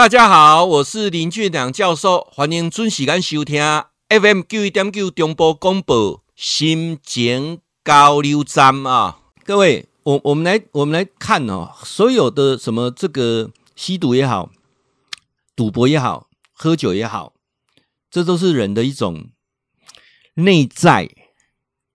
大家好，我是林俊良教授，欢迎准时间收听 FM 九一点九中波广播心情交流站啊！各位，我我们来我们来看哦，所有的什么这个吸毒也好，赌博也好，喝酒也好，这都是人的一种内在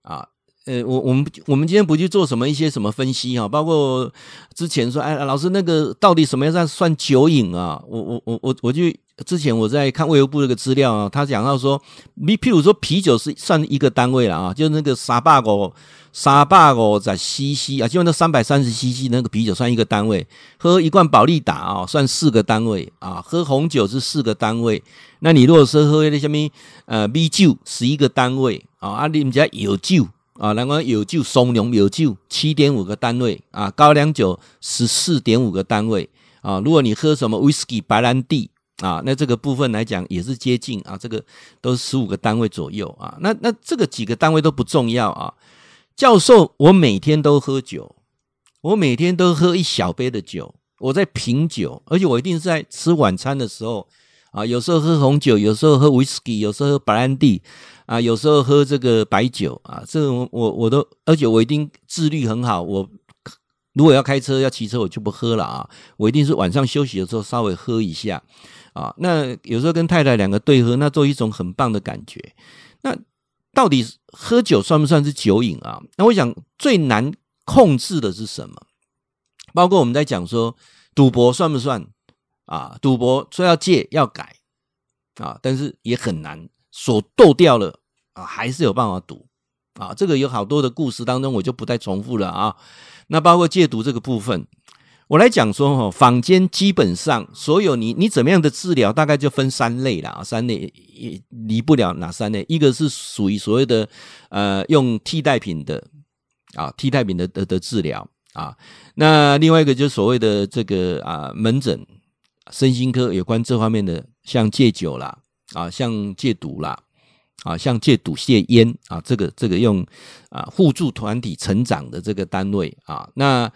啊。呃，我我们我们今天不去做什么一些什么分析哈，包括之前说，哎，老师那个到底什么样算算酒瘾啊？我我我我我就之前我在看卫福部那个资料啊，他讲到说，你譬如说啤酒是算一个单位了啊，就那个三百五三百五十 CC 啊，就那三百三十 CC 那个啤酒算一个单位，喝一罐保力达啊算四个单位啊，喝红酒是四个单位，那你如果说喝那什么呃米酒十一个单位啊，啊你们家有酒。啊，然后有酒松茸有酒七点五个单位啊，高粱酒十四点五个单位啊。如果你喝什么威士忌白兰地啊，那这个部分来讲也是接近啊，这个都是十五个单位左右啊。那那这个几个单位都不重要啊。教授，我每天都喝酒，我每天都喝一小杯的酒，我在品酒，而且我一定是在吃晚餐的时候啊，有时候喝红酒，有时候喝威士忌，有时候喝白兰地。啊，有时候喝这个白酒啊，这个我我我都，而且我一定自律很好。我如果要开车要骑车，我就不喝了啊。我一定是晚上休息的时候稍微喝一下啊。那有时候跟太太两个对喝，那做一种很棒的感觉。那到底喝酒算不算是酒瘾啊？那我想最难控制的是什么？包括我们在讲说赌博算不算啊？赌博说要戒要改啊，但是也很难。所斗掉了啊，还是有办法赌啊。这个有好多的故事当中，我就不再重复了啊。那包括戒毒这个部分，我来讲说哈，坊间基本上所有你你怎么样的治疗，大概就分三类了啊。三类也离不了哪三类？一个是属于所谓的呃用替代品的啊，替代品的的的治疗啊。那另外一个就是所谓的这个啊门诊身心科有关这方面的，像戒酒啦。啊，像戒毒啦，啊，像戒赌戒烟啊，这个这个用啊互助团体成长的这个单位啊，那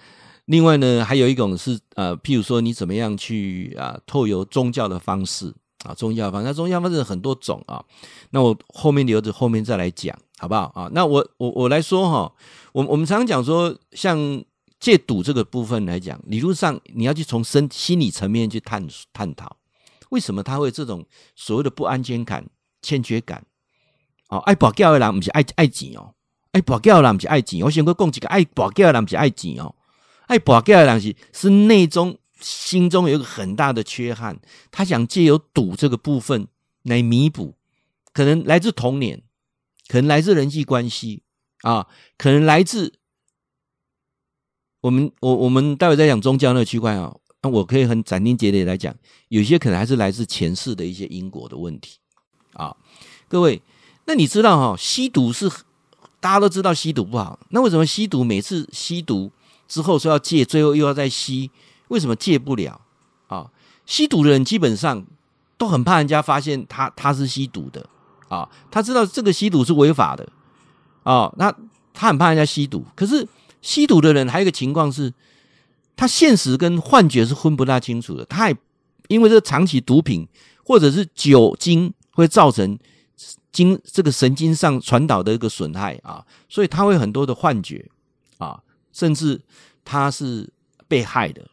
另外呢，还有一种是呃，譬如说你怎么样去啊，透由宗教的方式啊，宗教方，那宗教方式很多种啊，那我后面留着后面再来讲，好不好啊？那我我我来说哈，我我们常常讲说，像戒赌这个部分来讲，理论上你要去从身心理层面去探探讨。为什么他会这种所谓的不安全感、欠缺感？哦，爱跋筊的人不是爱爱钱哦，爱跋筊的人不是爱钱。我先过讲几个，爱跋筊的人不是爱钱哦，爱跋筊的人是是内中心中有一个很大的缺憾，他想借由赌这个部分来弥补，可能来自童年，可能来自人际关系啊，可能来自我们我我们待会再讲宗教那个区块啊。那我可以很斩钉截铁来讲，有些可能还是来自前世的一些因果的问题啊。各位，那你知道哈，吸毒是大家都知道吸毒不好，那为什么吸毒每次吸毒之后说要戒，最后又要再吸？为什么戒不了啊？吸毒的人基本上都很怕人家发现他他是吸毒的啊，他知道这个吸毒是违法的啊，那他很怕人家吸毒。可是吸毒的人还有一个情况是。他现实跟幻觉是分不大清楚的，他也因为这长期毒品或者是酒精会造成经这个神经上传导的一个损害啊，所以他会很多的幻觉啊，甚至他是被害的。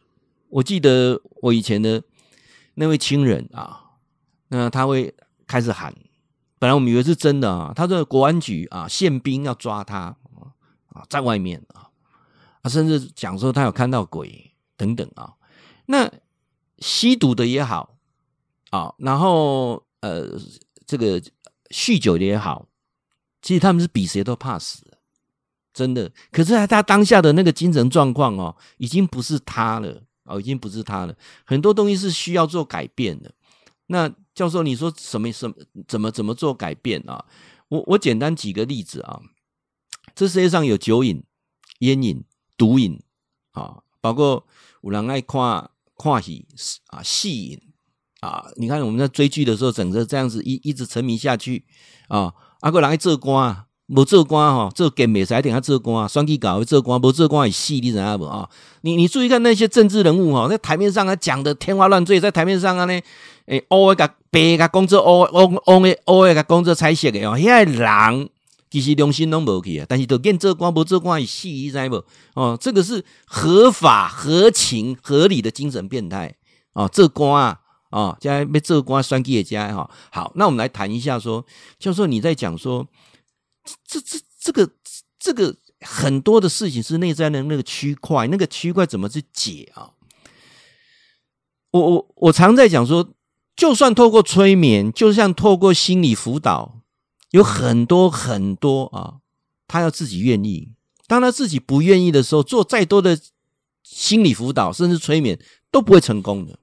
我记得我以前的那位亲人啊，那他会开始喊，本来我们以为是真的啊，他说国安局啊宪兵要抓他啊，在外面啊。甚至讲说他有看到鬼等等啊，那吸毒的也好啊，然后呃这个酗酒的也好，其实他们是比谁都怕死，真的。可是他当下的那个精神状况哦，已经不是他了哦，已经不是他了。很多东西是需要做改变的。那教授，你说什么什么怎么怎么做改变啊？我我简单举个例子啊，这世界上有酒瘾、烟瘾。毒瘾啊，包括有人爱看看戏啊，戏瘾啊。你看我们在追剧的时候，整个这样子一一直沉迷下去啊。啊个人爱做官无做官哈，做给美才点他做官，选举搞做官，无做官会死，你知影无啊？你你注意看那些政治人物哈，在台面上他讲的天花乱坠，在台面上啊呢，诶，乌个白个工作，乌乌乌个乌个工作彩色的哦，遐人其实良心拢无去啊，但是都见做官，无做官会死，你知无？哦，这个是合法、合情、合理的精神变态哦，这官啊，哦，将来要做官选举的家哈。好，那我们来谈一下说，教授你在讲说。这这这个这个很多的事情是内在的那个区块，那个区块怎么去解啊？我我我常在讲说，就算透过催眠，就像透过心理辅导，有很多很多啊，他要自己愿意。当他自己不愿意的时候，做再多的心理辅导，甚至催眠都不会成功的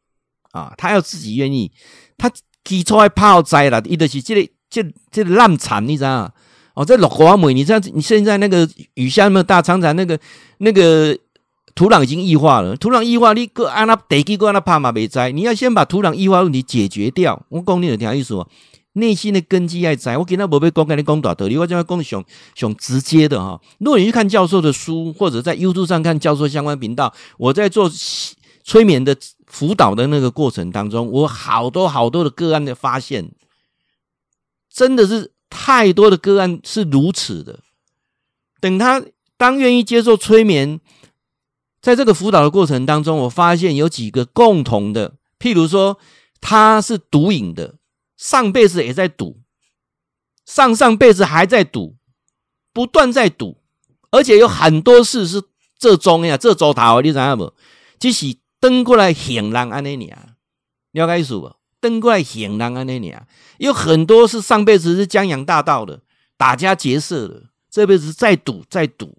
啊。他要自己愿意，他起初还泡灾了，伊就是这个这这烂惨，你知道？哦，在六华美，你知道你现在那个雨下那么大，常常那个那个土壤已经异化了。土壤异化，你个安那得几个按那怕嘛没栽，你要先把土壤异化问题解决掉。我讲你有听意思吗？内心的根基要在。我今天无要讲跟你讲大道理，我就要讲想想直接的哈。如果你去看教授的书，或者在 YouTube 上看教授相关频道，我在做催眠的辅导的那个过程当中，我好多好多的个案的发现，真的是。太多的个案是如此的。等他当愿意接受催眠，在这个辅导的过程当中，我发现有几个共同的，譬如说他是毒瘾的，上辈子也在赌，上上辈子还在赌，不断在赌，而且有很多事是这中呀，这周头你知道不？只是登过来险人安尼尔，了解意思不？登过来险人安尼尔。有很多是上辈子是江洋大盗的，打家劫舍的，这辈子再赌再赌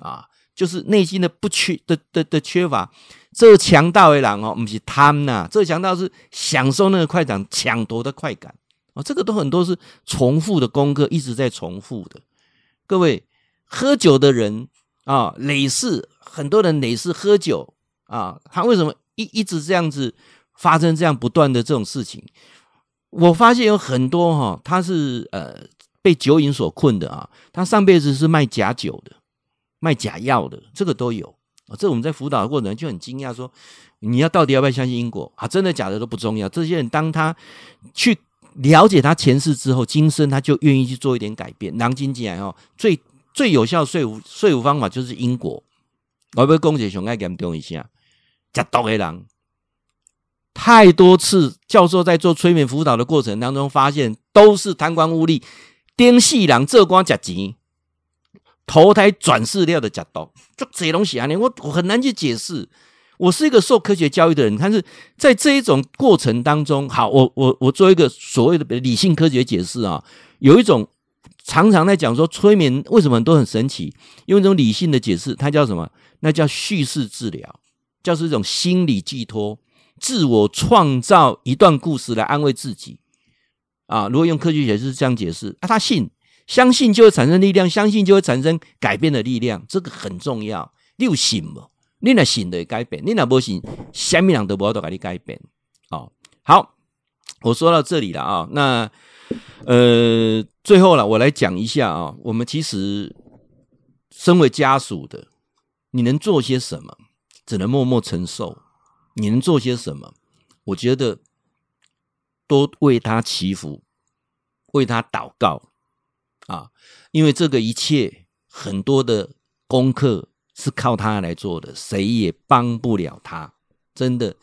啊，就是内心的不缺的的的缺乏。这强盗的人哦，不是贪呐，这强盗是享受那个快感，抢夺的快感啊，这个都很多是重复的功课，一直在重复的。各位喝酒的人啊，累世很多人累世喝酒啊，他为什么一一直这样子发生这样不断的这种事情？我发现有很多哈，他是呃被酒瘾所困的啊，他上辈子是卖假酒的，卖假药的，这个都有啊。这我们在辅导的过程就很惊讶，说你要到底要不要相信因果啊？真的假的都不重要。这些人当他去了解他前世之后，今生他就愿意去做一点改变。囊金起来哦，最最有效的说服说服方法就是因果。我要讲一下，爱严重一下，吃毒的人。太多次，教授在做催眠辅导的过程当中，发现都是贪官污吏、丁细郎、这光假钱、投胎转世料的假刀，就这东西啊！你我我很难去解释。我是一个受科学教育的人，但是在这一种过程当中，好，我我我做一个所谓的理性科学解释啊，有一种常常在讲说催眠为什么都很神奇，用一种理性的解释，它叫什么？那叫叙事治疗，叫是一种心理寄托。自我创造一段故事来安慰自己啊！如果用科学解释是这样解释啊，他信，相信就会产生力量，相信就会产生改变的力量，这个很重要。你有信不？你若信的改变，你若不信，什么人都无法度给你改变。哦，好，我说到这里了啊。那呃，最后了，我来讲一下啊。我们其实身为家属的，你能做些什么？只能默默承受。你能做些什么？我觉得多为他祈福，为他祷告啊！因为这个一切很多的功课是靠他来做的，谁也帮不了他。真的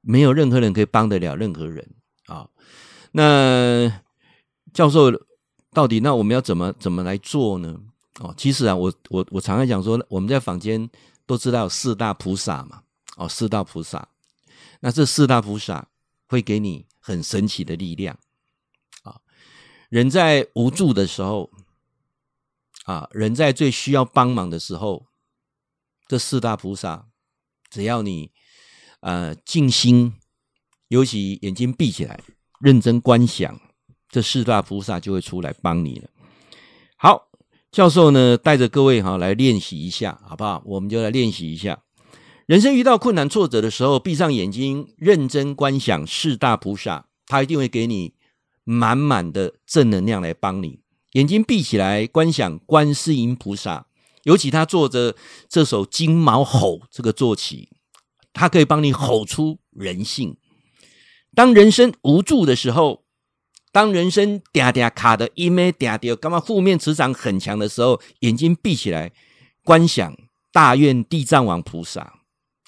没有任何人可以帮得了任何人啊！那教授到底那我们要怎么怎么来做呢？哦，其实啊，我我我常常讲说，我们在坊间都知道四大菩萨嘛。哦，四大菩萨，那这四大菩萨会给你很神奇的力量！人在无助的时候，啊，人在最需要帮忙的时候，这四大菩萨，只要你呃静心，尤其眼睛闭起来，认真观想，这四大菩萨就会出来帮你了。好，教授呢带着各位哈来练习一下，好不好？我们就来练习一下。人生遇到困难挫折的时候，闭上眼睛，认真观想四大菩萨，他一定会给你满满的正能量来帮你。眼睛闭起来，观想观世音菩萨。尤其他坐着这首金毛吼这个坐骑，他可以帮你吼出人性。当人生无助的时候，当人生嗲嗲卡的一咩嗲嗲，干嘛负面磁场很强的时候，眼睛闭起来，观想大愿地藏王菩萨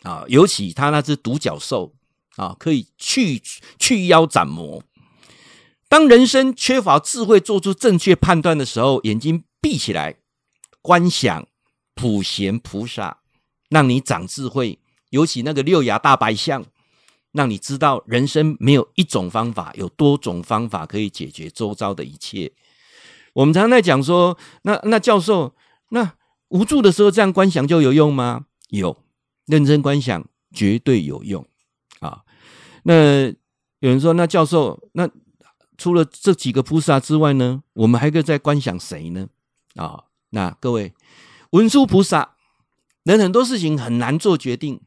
啊，尤其他那只独角兽啊，可以去去妖斩魔。当人生缺乏智慧，做出正确判断的时候，眼睛闭起来。观想普贤菩萨，让你长智慧。尤其那个六牙大白象，让你知道人生没有一种方法，有多种方法可以解决周遭的一切。我们常常在讲说，那那教授，那无助的时候这样观想就有用吗？有，认真观想绝对有用啊。那有人说，那教授，那除了这几个菩萨之外呢，我们还可以再观想谁呢？啊？那各位，文殊菩萨，人很多事情很难做决定，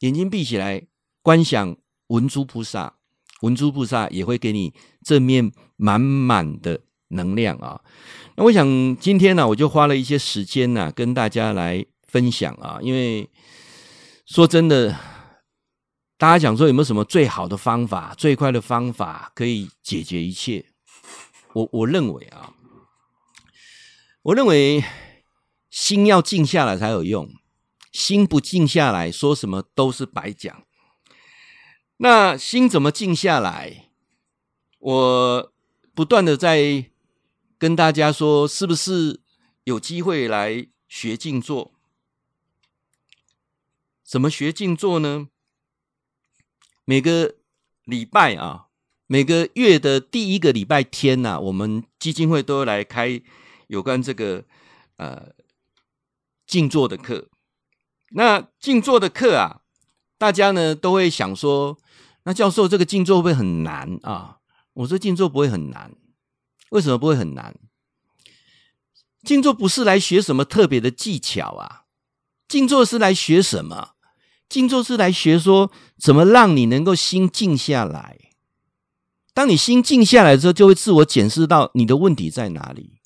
眼睛闭起来，观想文殊菩萨，文殊菩萨也会给你正面满满的能量啊。那我想今天呢、我就花了一些时间呢、跟大家来分享啊，因为说真的，大家讲说有没有什么最好的方法、最快的方法可以解决一切？我我认为啊。我认为心要静下来才有用，心不静下来，说什么都是白讲。那心怎么静下来？我不断的在跟大家说，是不是有机会来学静坐？怎么学静坐呢？每个礼拜啊，每个月的第一个礼拜天呐、啊，我们基金会都来开。有关这个呃静坐的课，那静坐的课啊，大家呢都会想说，那教授这个静坐会不会很难啊？我说静坐不会很难，为什么不会很难？静坐不是来学什么特别的技巧啊，静坐是来学什么？静坐是来学说怎么让你能够心静下来。当你心静下来之后，就会自我检视到你的问题在哪里。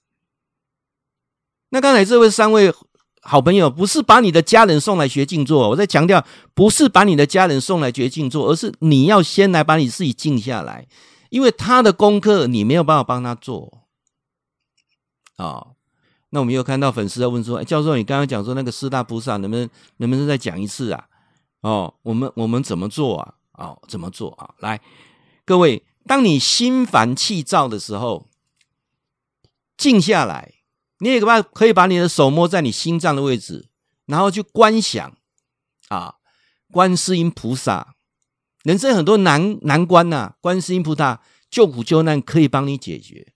那刚才这位三位好朋友，不是把你的家人送来学静坐，我在强调，不是把你的家人送来学静坐，而是你要先来把你自己静下来，因为他的功课你没有办法帮他做。哦，那我们又看到粉丝在问说，教授，你刚刚讲说那个四大菩萨，能不能能不能再讲一次啊？哦，我们我们怎么做啊？哦，怎么做啊？来，各位，当你心烦气躁的时候，静下来。你也把可以把你的手摸在你心脏的位置，然后去观想啊，观世音菩萨。人生很多难难关呐、观世音菩萨救苦救难可以帮你解决。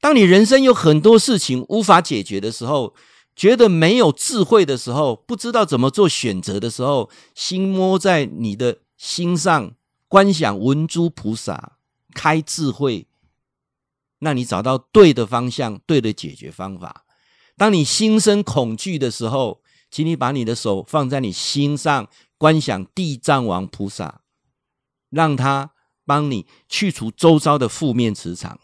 当你人生有很多事情无法解决的时候，觉得没有智慧的时候，不知道怎么做选择的时候，心摸在你的心上，观想文殊菩萨开智慧。那你找到对的方向，对的解决方法。当你心生恐惧的时候，请你把你的手放在你心上，观想地藏王菩萨，让他帮你去除周遭的负面磁场。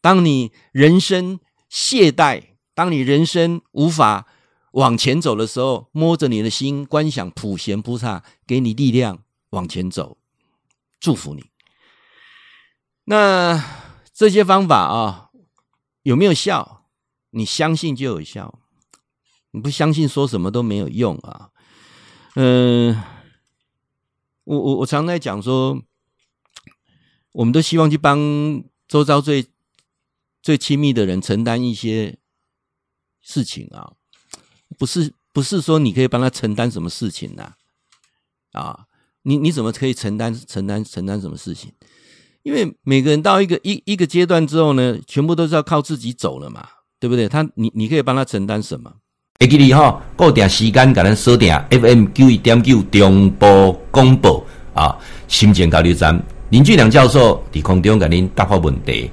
当你人生懈怠，当你人生无法往前走的时候，摸着你的心，观想普贤菩萨给你力量往前走，祝福你。那。这些方法啊，有没有效？你相信就有效，你不相信说什么都没有用啊。嗯、呃，我我我常在讲说，我们都希望去帮周遭最最亲密的人承担一些事情啊，不是不是说你可以帮他承担什么事情呐？啊，你你怎么可以承担承担承担什么事情？因为每个人到一个一一个阶段之后呢，全部都是要靠自己走了嘛，对不对？他你你可以帮他承担什么？会记得哈，固定时间给咱锁定 FM 九一点九中波广播啊，心情交流站林俊良教授在空中给您答复问题。